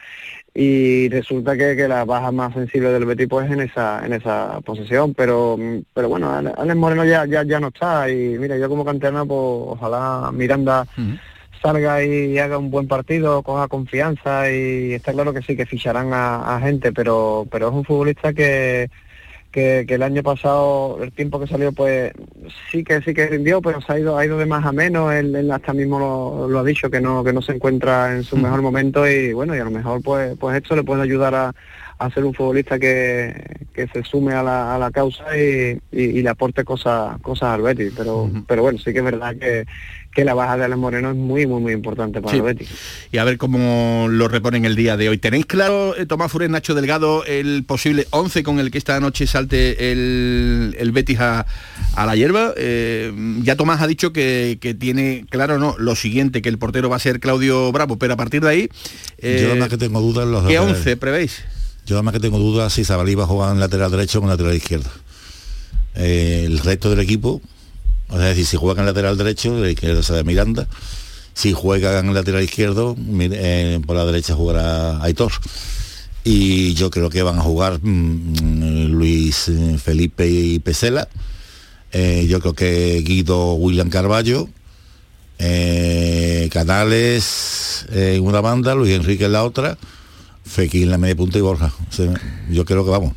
Y resulta que, que la baja más sensible del Betis pues en esa en esa posición, pero pero bueno, Alex Moreno ya, ya ya no está y mira, yo como canterano pues ojalá Miranda salga y haga un buen partido, coja confianza y está claro que sí, que ficharán a, a gente, pero, pero es un futbolista que, que, que, el año pasado, el tiempo que salió, pues sí que sí que rindió, pero se ha ido, ha ido de más a menos, él, él hasta mismo lo, lo, ha dicho, que no, que no se encuentra en su mejor momento y bueno, y a lo mejor pues, pues esto le puede ayudar a, a ser un futbolista que, que se sume a la, a la causa y, y, y, le aporte cosas cosas al Betis, pero, uh -huh. pero bueno, sí que es verdad que que la baja de Alex Moreno es muy, muy, muy importante para sí. el Betis. Y a ver cómo lo reponen el día de hoy. ¿Tenéis claro, eh, Tomás Furés, Nacho Delgado, el posible 11 con el que esta noche salte el, el Betis a, a, la hierba? Eh, ya Tomás ha dicho que, que, tiene claro no lo siguiente, que el portero va a ser Claudio Bravo, pero a partir de ahí... Eh, Yo además que tengo dudas en los ¿Qué 11 prevéis? Yo además que tengo dudas si Sabalí va a jugar en lateral derecho o en lateral izquierdo. Eh, el resto del equipo es decir, si juega en lateral derecho, la izquierda será Miranda. Si juega en lateral izquierdo, eh, por la derecha jugará Aitor. Y yo creo que van a jugar mmm, Luis eh, Felipe y Pesela. Yo creo que Guido William Carballo. Canales en una banda, Luis Enrique en la otra. Fekir en la media punta y Borja. O sea, yo creo que vamos.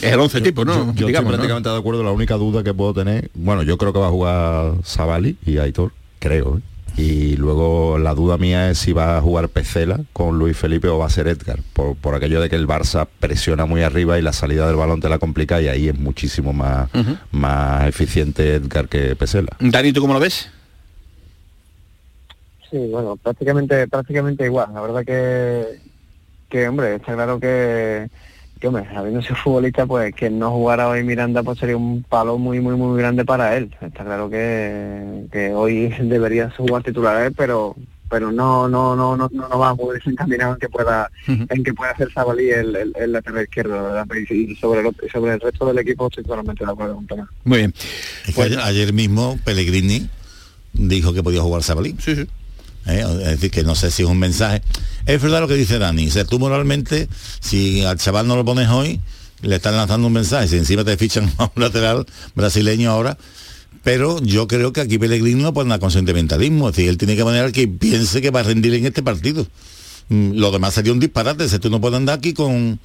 Es el 11 tipo, ¿no? Yo, yo Digamos, estoy prácticamente ¿no? de acuerdo. La única duda que puedo tener, bueno, yo creo que va a jugar Savali y Aitor, creo. ¿eh? Y luego la duda mía es si va a jugar Pecela con Luis Felipe o va a ser Edgar, por, por aquello de que el Barça presiona muy arriba y la salida del balón te la complica y ahí es muchísimo más, uh -huh. más eficiente Edgar que Pesela. Dani, ¿tú cómo lo ves? Sí, bueno, prácticamente, prácticamente igual. La verdad que, que hombre, está claro que que hombre, habiendo sido futbolista, pues que no jugara hoy Miranda pues sería un palo muy, muy, muy grande para él. Está claro que, que hoy debería jugar titular él, pero pero no no no no no, no va a poder encaminado en que pueda uh -huh. en que pueda hacer Sabalí el, el, el lateral izquierdo ¿verdad? y sobre el, sobre el resto del equipo estoy totalmente de acuerdo con Tomás muy bien es pues, ayer, ayer mismo Pellegrini dijo que podía jugar Sabalí sí sí ¿Eh? es decir, que no sé si es un mensaje. Es verdad lo que dice Dani, o sea, tú moralmente, si al chaval no lo pones hoy, le están lanzando un mensaje, si encima te fichan a un lateral brasileño ahora, pero yo creo que aquí Pellegrini no pone nada con sentimentalismo, es decir, él tiene que poner que piense que va a rendir en este partido. Mm, lo demás sería un disparate, si tú no puedes andar aquí con,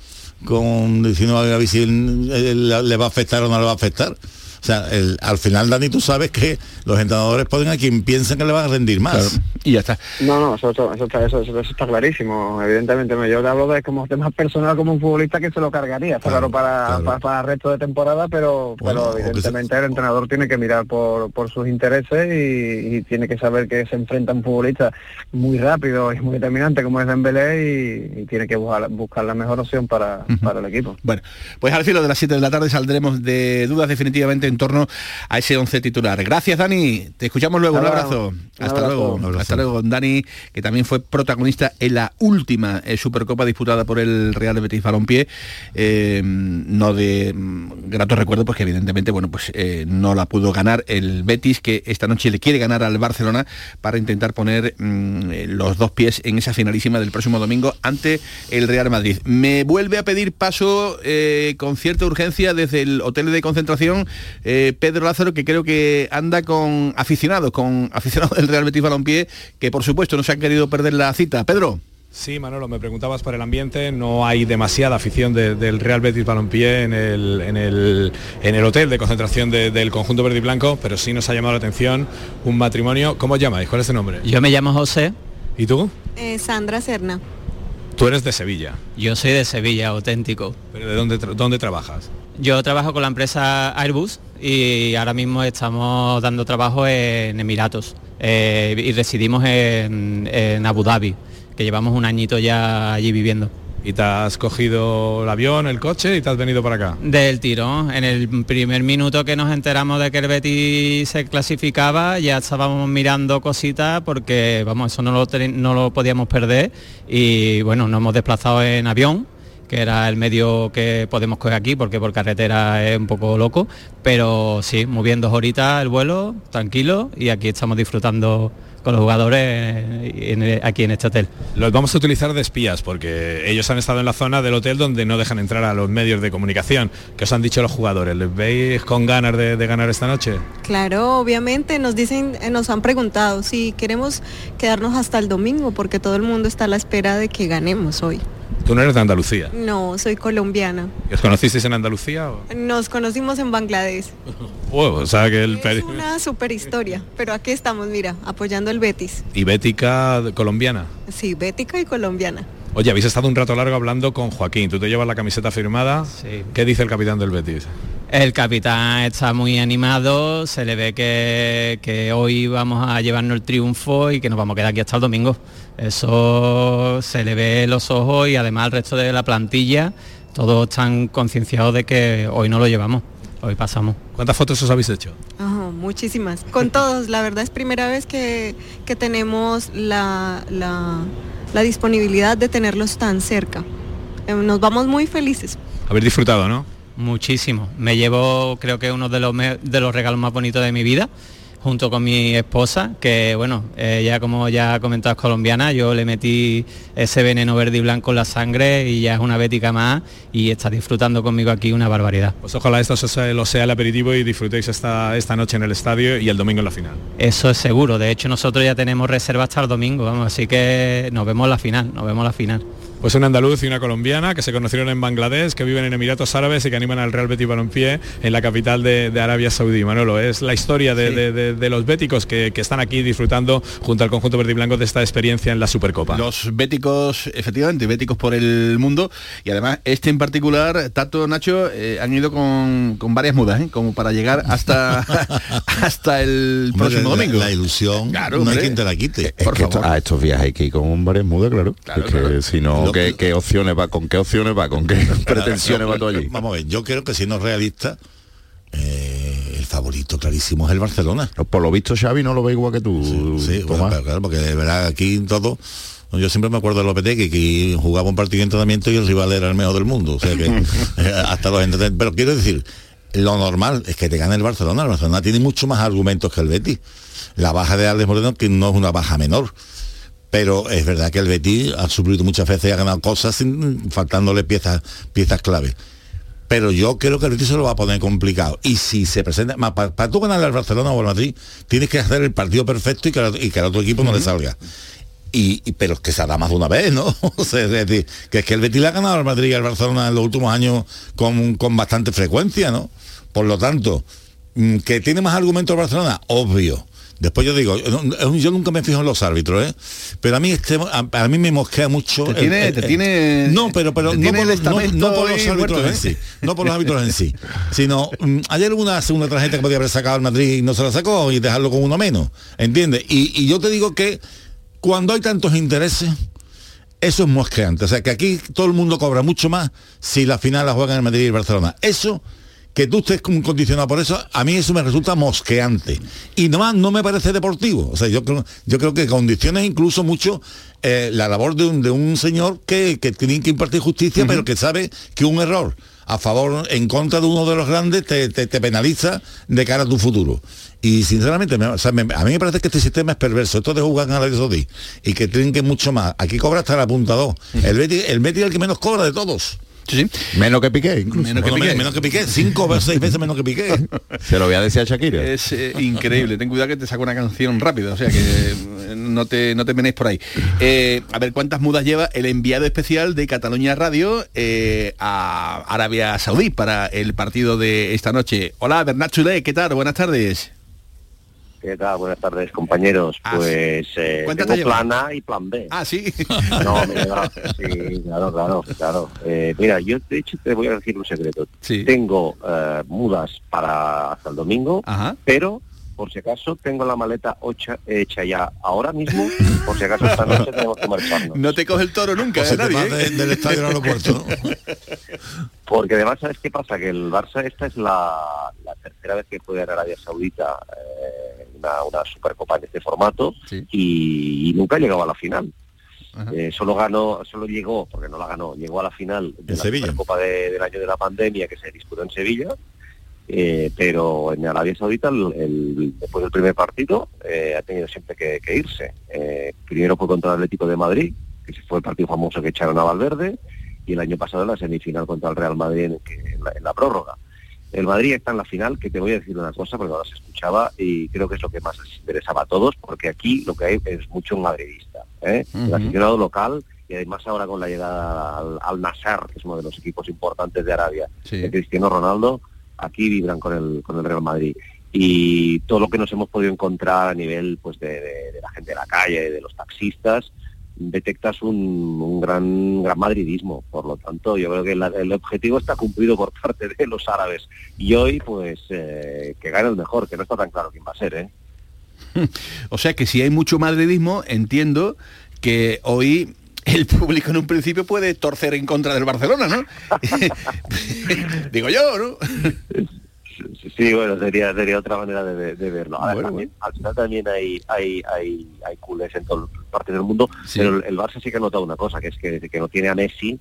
con diciendo a ver si le va a afectar o no le va a afectar. O sea, el, al final, Dani, tú sabes que los entrenadores ponen a quien piensan que le van a rendir más. Claro. Y ya está. No, no, eso, eso, eso, está, eso, eso, está clarísimo. Evidentemente, yo te hablo de como temas personal como un futbolista que se lo cargaría, claro, para, claro. Para, para, el resto de temporada, pero, bueno, pero evidentemente el entrenador tiene que mirar por, por sus intereses y, y, tiene que saber que se enfrenta a un futbolista muy rápido y muy determinante como es Dembélé y, y tiene que buscar, buscar, la mejor opción para, uh -huh. para el equipo. Bueno, pues al filo de las 7 de la tarde saldremos de dudas definitivamente en torno a ese 11 titular. Gracias, Dani. Te escuchamos luego. Un abrazo. un Hasta abrazo. luego. Un abrazo. Hasta luego, Dani, que también fue protagonista en la última eh, Supercopa disputada por el Real Betis Balompié. Eh, no de mm, grato recuerdo, porque evidentemente, bueno, pues eh, no la pudo ganar el Betis, que esta noche le quiere ganar al Barcelona para intentar poner mm, eh, los dos pies en esa finalísima del próximo domingo ante el Real Madrid. Me vuelve a pedir paso eh, con cierta urgencia desde el hotel de concentración eh, Pedro Lázaro, que creo que anda con aficionados, con aficionados del Real Betis Balompié, que por supuesto no se han querido perder la cita. Pedro. Sí, Manolo, me preguntabas por el ambiente, no hay demasiada afición de- del Real Betis Balompié en el, en el, en el hotel de concentración de- del conjunto verde y blanco, pero sí nos ha llamado la atención un matrimonio. ¿Cómo os llamáis? ¿Cuál es tu nombre? Yo me llamo José. ¿Y tú? Eh, Sandra Serna. Tú eres de Sevilla. Yo soy de Sevilla, auténtico. ¿Pero de dónde, tra- dónde trabajas? Yo trabajo con la empresa Airbus y ahora mismo estamos dando trabajo en Emiratos eh, y residimos en, en Abu Dhabi, que llevamos un añito ya allí viviendo. ¿Y te has cogido el avión, el coche y te has venido para acá? Del tirón, en el primer minuto que nos enteramos de que el Betis se clasificaba, ya estábamos mirando cositas porque, vamos, eso no lo, no lo podíamos perder y bueno, nos hemos desplazado en avión que era el medio que podemos coger aquí porque por carretera es un poco loco, pero sí, moviendo dos horitas el vuelo, tranquilo y aquí estamos disfrutando con los jugadores en- aquí en este hotel. Los vamos a utilizar de espías porque ellos han estado en la zona del hotel donde no dejan entrar a los medios de comunicación. ¿Qué os han dicho los jugadores? ¿Les veis con ganas de, de ganar esta noche? Claro, obviamente nos dicen, eh, nos han preguntado si queremos quedarnos hasta el domingo porque todo el mundo está a la espera de que ganemos hoy. Tú no eres de Andalucía. No, soy colombiana. ¿Y ¿Os conocisteis en Andalucía? O, Nos conocimos en Bangladesh. Oh, o sea que el Es peri- una super historia, pero aquí estamos, mira, apoyando el Betis. y bética colombiana. Sí, bética y colombiana. Oye, habéis estado un rato largo hablando con Joaquín. Tú te llevas la camiseta firmada. ¿Qué dice el capitán del Betis? El capitán está muy animado, se le ve que, que hoy vamos a llevarnos el triunfo y que nos vamos a quedar aquí hasta el domingo. Eso se le ve en los ojos y además el resto de la plantilla, todos están concienciados de que hoy no lo llevamos, hoy pasamos. ¿Cuántas fotos os habéis hecho? Muchísimas. Con todos, la verdad es primera vez que, que tenemos la, la, la disponibilidad de tenerlos tan cerca. Eh, Nos vamos muy felices. Habéis disfrutado, ¿no? Muchísimo. Me llevo creo que uno de los, de los regalos más bonitos de mi vida, junto con mi esposa, que bueno, ella como ya ha comentado es colombiana, yo le metí ese veneno verde y blanco en la sangre y ya es una bética más y está disfrutando conmigo aquí una barbaridad. Pues ojalá esto lo sea el aperitivo y disfrutéis esta, esta noche en el estadio y el domingo en la final. Eso es seguro, de hecho nosotros ya tenemos reserva hasta el domingo, vamos, así que nos vemos la final, nos vemos la final. Pues un andaluz y una colombiana que se conocieron en Bangladesh, que viven en Emiratos Árabes y que animan al Real Betis Balompié en la capital de, de Arabia Saudí. Manolo, es la historia de, de- de- de los béticos que, que están aquí disfrutando junto al conjunto verde y blanco de esta experiencia en la Supercopa. Los béticos, efectivamente, béticos por el mundo. Y además, este en particular, Tato, Nacho, eh, han ido con, con varias mudas, ¿eh? como para llegar hasta, hasta el Hombre, próximo domingo. La ilusión Claro, no hay quien te la quite. Es que esto- a estos viajes hay que ir con varias mudas, claro. Claro, Es que claro. si no, ¿qué, qué opciones va? ¿Con qué opciones va? ¿Con qué pretensiones va todo allí? Vamos a ver, yo creo que siendo realista, eh, el favorito clarísimo es el Barcelona. Por lo visto, Xavi no lo ve igual que tú. Sí, bueno, claro, porque de verdad aquí todo. Yo siempre me acuerdo de Lopetegui que jugaba un partido de entrenamiento y el rival era el mejor del mundo. O sea que eh, hasta los entreten- Pero quiero decir, lo normal es que te gane el Barcelona. El Barcelona tiene mucho más argumentos que el Betis. La baja de Aldes Moreno, que no es una baja menor. Pero es verdad que el Betis ha sufrido muchas veces y ha ganado cosas sin, faltándole piezas, piezas clave. Pero yo creo que el Betis se lo va a poner complicado. Y si se presenta, más, para, para tú ganarle al Barcelona o al Madrid, tienes que hacer el partido perfecto y que, al- y que al otro equipo no le salga. Y, y- pero es que se hará más de una vez, ¿no? O sea, es decir, que es que el Betis le ha ganado al Madrid y al Barcelona en los últimos años con, con bastante frecuencia, ¿no? Por lo tanto, mm, que tiene más argumentos el Barcelona, obvio. Después yo digo, yo, nunca me fijo en los árbitros, ¿eh? Pero a mí este, a, a mí me mosquea mucho. Te tiene- te tiene- no, pero, pero no por, el no- no estamento por los árbitros muerto, en ¿eh? sí, no por los árbitros en sí, sino mm, hay alguna segunda tarjeta que podía haber sacado el Madrid y no se la sacó y dejarlo con uno menos, ¿entiendes? Y, y yo te digo que cuando hay tantos intereses, eso es mosqueante. O sea que aquí todo el mundo cobra mucho más si la final la juegan el Madrid y el Barcelona. Eso que tú estés condicionado por eso, a mí eso me resulta mosqueante. Y nomás no me parece deportivo. O sea, yo creo, yo creo que condiciones incluso mucho eh, la labor de un, de un señor que, que tiene que impartir justicia, pero que sabe que un error a favor, en contra de uno de los grandes, te, te- te penaliza de cara a tu futuro. Y sinceramente, me- o sea, me- a mí me parece que este sistema es perverso. Esto de jugar en Saudí y que trinque mucho más. Aquí cobra hasta el apuntador. El Betis, el Betis es el que menos cobra de todos. Menos que Piqué, incluso. Menos que Bueno, Piqué. menos que Piqué, cinco o seis veces menos que Piqué. Se lo voy a decir a Shakira. Es eh, increíble. Ten cuidado que te saco una canción rápido, o sea que eh, no te no te menéis por ahí. Eh, a ver cuántas mudas lleva el enviado especial de Cataluña Radio eh, a Arabia Saudí para el partido de esta noche. Hola, Bernat Chulé, ¿qué tal? Buenas tardes. ¿Qué tal? Buenas tardes, compañeros. Ah, Pues eh, ¿Cuántas tengo plan A y plan B. Ah, sí. No, lleva- sí, claro, claro, claro. Eh, mira, yo de hecho te voy a decir un secreto. Tengo eh, mudas para hasta el domingo, pero por si acaso tengo la maleta ocha- hecha ya ahora mismo, por si acaso esta noche tenemos que marcharnos. No te coge el toro nunca, O ¿eh, se te nadie, va eh? de- del estadio al aeropuerto. Porque además, ¿sabes qué pasa? Que el Barça esta es la, la tercera vez que juega en Arabia Saudita eh, una, una Supercopa en este formato y, y nunca ha llegado a la final. Eh, solo ganó, solo llegó, porque no la ganó, llegó a la final de En la Sevilla. Supercopa de- del año de la pandemia que se disputó en Sevilla. Eh, pero en Arabia Saudita, el- el- después del primer partido, eh, ha tenido siempre que, que irse. Eh, primero fue contra el Atlético de Madrid, que fue el partido famoso que echaron a Valverde, y el año pasado en la semifinal contra el Real Madrid en, la, en la prórroga. El Madrid está en la final, que te voy a decir una cosa, porque ahora se escuchaba y creo que es lo que más les interesaba a todos, porque aquí lo que hay es mucho madridista. ¿eh? El aficionado local, y además ahora con la llegada al, al Nasser, que es uno de los equipos importantes de Arabia, de Cristiano Ronaldo, aquí vibran con el, con el Real Madrid. Y todo lo que nos hemos podido encontrar a nivel pues de, la gente de la calle, de los taxistas, detectas un, un gran gran madridismo. Por lo tanto, yo creo que el objetivo está cumplido por parte de los árabes. Y hoy, pues, eh, que gane el mejor, que no está tan claro quién va a ser, ¿eh? O sea que si hay mucho madridismo, entiendo que hoy el público en un principio puede torcer en contra del Barcelona, ¿no? Digo yo, ¿no? Sí, bueno, sería sería otra manera de, ve- de verlo. Ahora, también, Al final también hay hay hay, hay culés en todas partes del mundo, pero el, el Barça sí que ha notado una cosa, que es que que no tiene a Messi,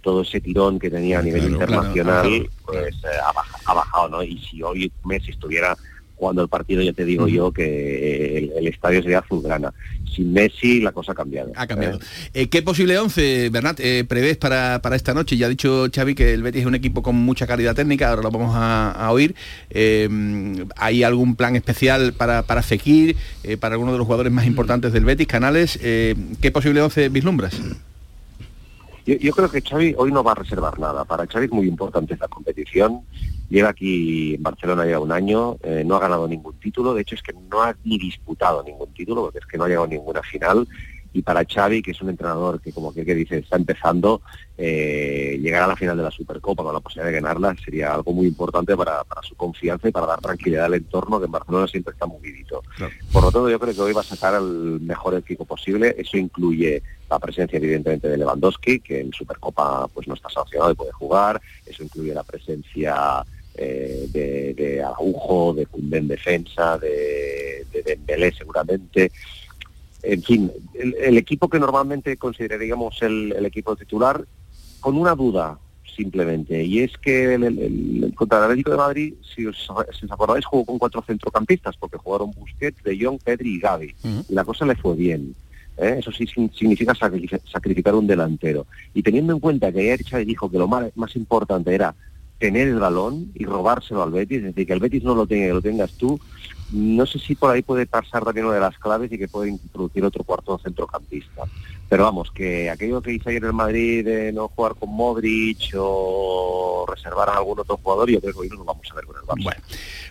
todo ese tirón que tenía a nivel Claro, internacional, claro, pues eh, ha, baja- ha bajado, ¿no? Y si hoy Messi estuviera jugando el partido, ya te digo yo que el, el estadio sería azulgrana. Sin Messi la cosa ha cambiado. Ha cambiado. ¿eh? ¿Qué posible 11, Bernat, eh, prevés para, para esta noche? Ya ha dicho Xavi que el Betis es un equipo con mucha calidad técnica, ahora lo vamos a, a oír. Eh, ¿Hay algún plan especial para, para Fekir, eh, para alguno de los jugadores más importantes del Betis, Canales? Eh, ¿Qué posible 11 vislumbras? Yo, yo creo que Xavi hoy no va a reservar nada. Para Xavi es muy importante esta competición. Lleva aquí en Barcelona ya un año, eh, no ha ganado ningún título. De hecho, es que no ha ni disputado ningún título, porque es que no ha llegado a ninguna final. Y para Xavi, que es un entrenador que, como que, que dice, está empezando, eh, llegar a la final de la Supercopa con la posibilidad de ganarla sería algo muy importante para, para su confianza y para dar tranquilidad al entorno, que en Barcelona siempre está movidito. Por lo tanto, yo creo que hoy va a sacar al mejor equipo posible. Eso incluye la presencia, evidentemente, de Lewandowski, que en Supercopa pues no está sancionado y puede jugar. Eso incluye la presencia eh, de, de Araujo, de Koundé en defensa, de, de Dembélé seguramente. En fin, el, el equipo que normalmente consideraríamos el, el equipo titular, con una duda simplemente, y es que el, contra el Atlético de Madrid, si os, si os acordáis, jugó con cuatro centrocampistas, porque jugaron Busquets, De Jong, Pedri y Gavi, y la cosa le fue bien. ¿eh? Eso sí significa sacrifi- sacrificar un delantero. Y teniendo en cuenta que ayer Xavi dijo que lo más, más importante era tener el balón y robárselo al Betis, es decir, que el Betis no lo tenga, que lo tengas tú, no sé si por ahí puede pasar también una de las claves y que puede introducir otro cuarto centrocampista. Pero vamos, que aquello que hizo ayer el Madrid de no jugar con Modric o reservar a algún otro jugador, yo creo que hoy no lo vamos a ver con el Barça. Bueno,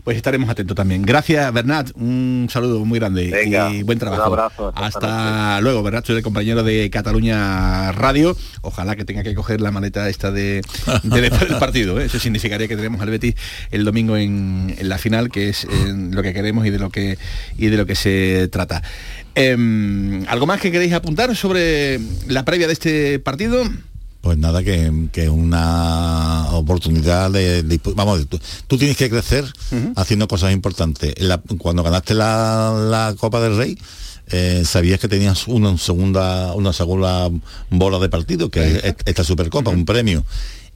pues estaremos atentos también. Gracias, Bernat. Un saludo muy grande Venga, y buen trabajo. un abrazo, hasta Hasta, luego, Bernat, soy el compañero de Cataluña Radio. Ojalá que tenga que coger la maleta esta de, de después del partido. ¿eh? Eso significaría que tenemos al Betis el domingo en, en la final, que es eh, lo que queremos y de lo que y de lo que se trata. Em, ¿Algo más que queréis apuntar sobre la previa de este partido? pues nada, que, que una oportunidad de, de- vamos, tú, tú tienes que crecer haciendo cosas importantes. La- cuando ganaste la, la Copa del Rey, eh, sabías que tenías una segunda, una segunda bola de partido, que es esta Supercopa, un premio.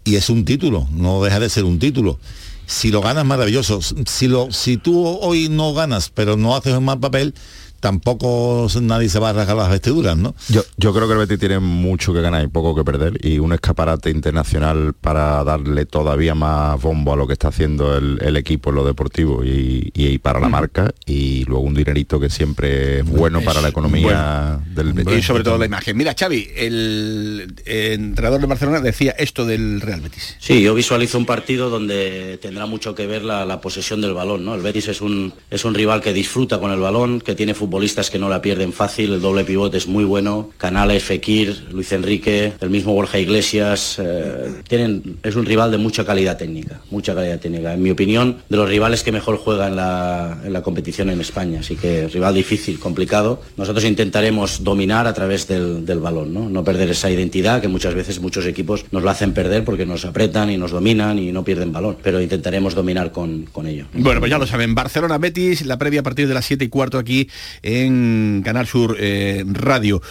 Y es un título, no deja de ser un título. Si lo ganas, maravilloso. Si, lo, si tú hoy no ganas, pero no haces un mal papel, tampoco nadie se va a rasgar las vestiduras, ¿no? Yo, yo creo que el Betis tiene mucho que ganar y poco que perder y un escaparate internacional para darle todavía más bombo a lo que está haciendo el, el equipo en lo deportivo y, y para la marca y luego un dinerito que siempre es bueno para la economía del Betis. Y sobre todo la imagen. Mira, Xavi, el, entrenador de Barcelona decía esto del Real Betis. Sí, yo visualizo un partido donde tendrá mucho que ver la, la posesión del balón. ¿no? El Betis es un, es un rival que disfruta con el balón, que tiene futbolistas que no la pierden fácil, el doble pivote es muy bueno, Canales, Fekir, Luis Enrique, el mismo Borja Iglesias, eh, tienen, es un rival de mucha calidad técnica, mucha calidad técnica. En mi opinión, de los rivales que mejor juega en la, en la competición en España, así que rival difícil, complicado. Nosotros intentaremos dominar a través del, del balón, ¿no? no perder esa identidad que muchas veces muchos equipos nos lo hacen perder porque nos apretan y nos dominan y no pierden balón, pero intentaremos dominar con, con ello. Bueno, pues ya lo saben, Barcelona Betis, la previa a partir de las 7 y cuarto aquí en Canal Sur eh, Radio.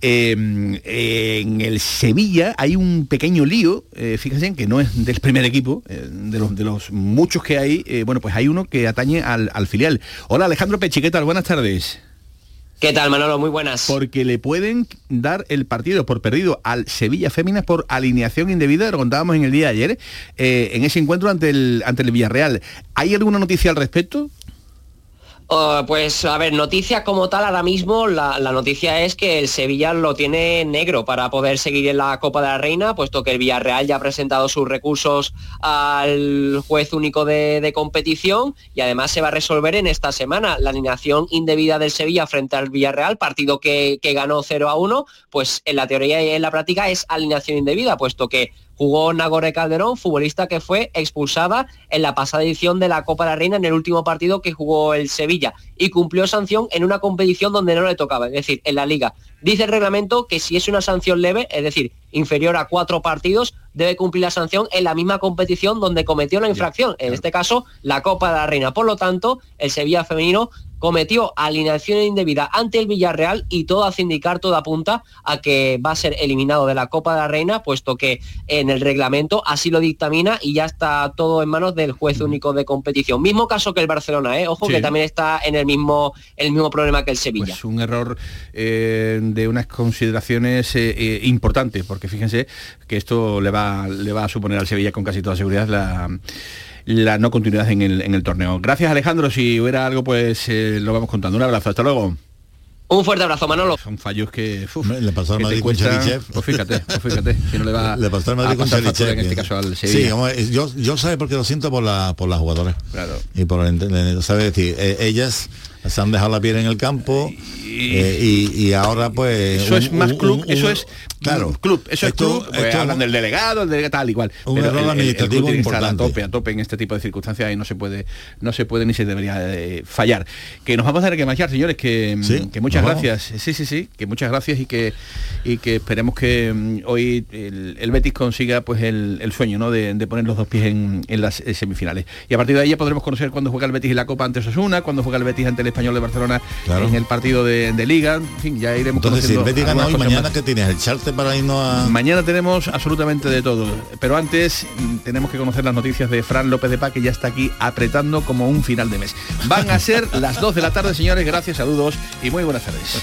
Eh, en el Sevilla hay un pequeño lío, eh, fíjense que no es del primer equipo, eh, de, los, de los muchos que hay, bueno, pues hay uno que atañe al, al filial. Hola Alejandro Pechiquetal, buenas tardes. ¿Qué tal, Manolo? Muy buenas. Porque le pueden dar el partido por perdido al Sevilla Féminas por alineación indebida, lo contábamos en el día de ayer, eh, en ese encuentro ante el, ante el Villarreal. ¿Hay alguna noticia al respecto? Uh, pues a ver, noticia como tal ahora mismo, la, la noticia es que el Sevilla lo tiene negro para poder seguir en la Copa de la Reina, puesto que el Villarreal ya ha presentado sus recursos al juez único de, de competición y además se va a resolver en esta semana. La alineación indebida del Sevilla frente al Villarreal, partido que, que ganó 0 a 1, pues en la teoría y en la práctica es alineación indebida, puesto que jugó Nagore Calderón, futbolista que fue expulsada en la pasada edición de la Copa de la Reina en el último partido que jugó el Sevilla y cumplió sanción en una competición donde no le tocaba, es decir, en la liga. Dice el reglamento que si es una sanción leve, es decir, inferior a cuatro partidos, debe cumplir la sanción en la misma competición donde cometió la infracción, en este caso la Copa de la Reina. Por lo tanto, el Sevilla femenino cometió alineación indebida ante el Villarreal y todo hace indicar, todo apunta a que va a ser eliminado de la Copa de la Reina, puesto que en el reglamento así lo dictamina y ya está todo en manos del juez único de competición. Mismo caso que el Barcelona, ¿eh? ojo Sí. que también está en el mismo, el mismo problema que el Sevilla. Pues un error eh, de unas consideraciones eh, eh, importantes, porque fíjense que esto le va, le va a suponer al Sevilla con casi toda seguridad la, la no continuidad en el, en el torneo. Gracias Alejandro, si hubiera algo pues eh, lo vamos contando. Un abrazo, hasta luego. Un fuerte abrazo, Manolo. Son fallos que, uf, Le pasó al Madrid con Cherichev. Pues fíjate, pues fíjate, si no le va le pasó al Madrid a con pasar Cherichev, factura en este caso al Sí, Sevilla. hombre, yo, yo sabe porque lo siento por la por las jugadoras. Claro. Y por sabe decir, eh, ellas se han dejado la piel en el campo eh, y, y ahora pues Eso un- es más club, un- eso es claro club, eso Esto- es club, pues hablan del delegado, el delegado tal igual. Un Pero error el- administrativo club importante. a tope, a tope en este tipo de circunstancias y no se puede, no se puede ni se debería eh, fallar. Que nos vamos a tener que marchar, señores, que, Sí, que muchas gracias. Sí, sí, sí, que muchas gracias y que y que esperemos que mm, hoy el, el Betis consiga pues el, el sueño ¿no? de, de poner los dos pies en, en las eh, semifinales. Y a partir de ahí ya podremos conocer cuándo juega el Betis en la Copa ante Osasuna, cuándo juega el Betis ante el Español de Barcelona Claro. en el partido de, de Liga. En fin, ya iremos entonces si el Betis gana hoy mañana que tienes el charter para irnos a Mañana tenemos absolutamente de todo, pero antes mm, tenemos que conocer las noticias de Fran López de Paz, que ya está aquí apretando como un final de mes. Van a ser las 2 de la tarde, señores. Gracias, saludos y muy buenas tardes.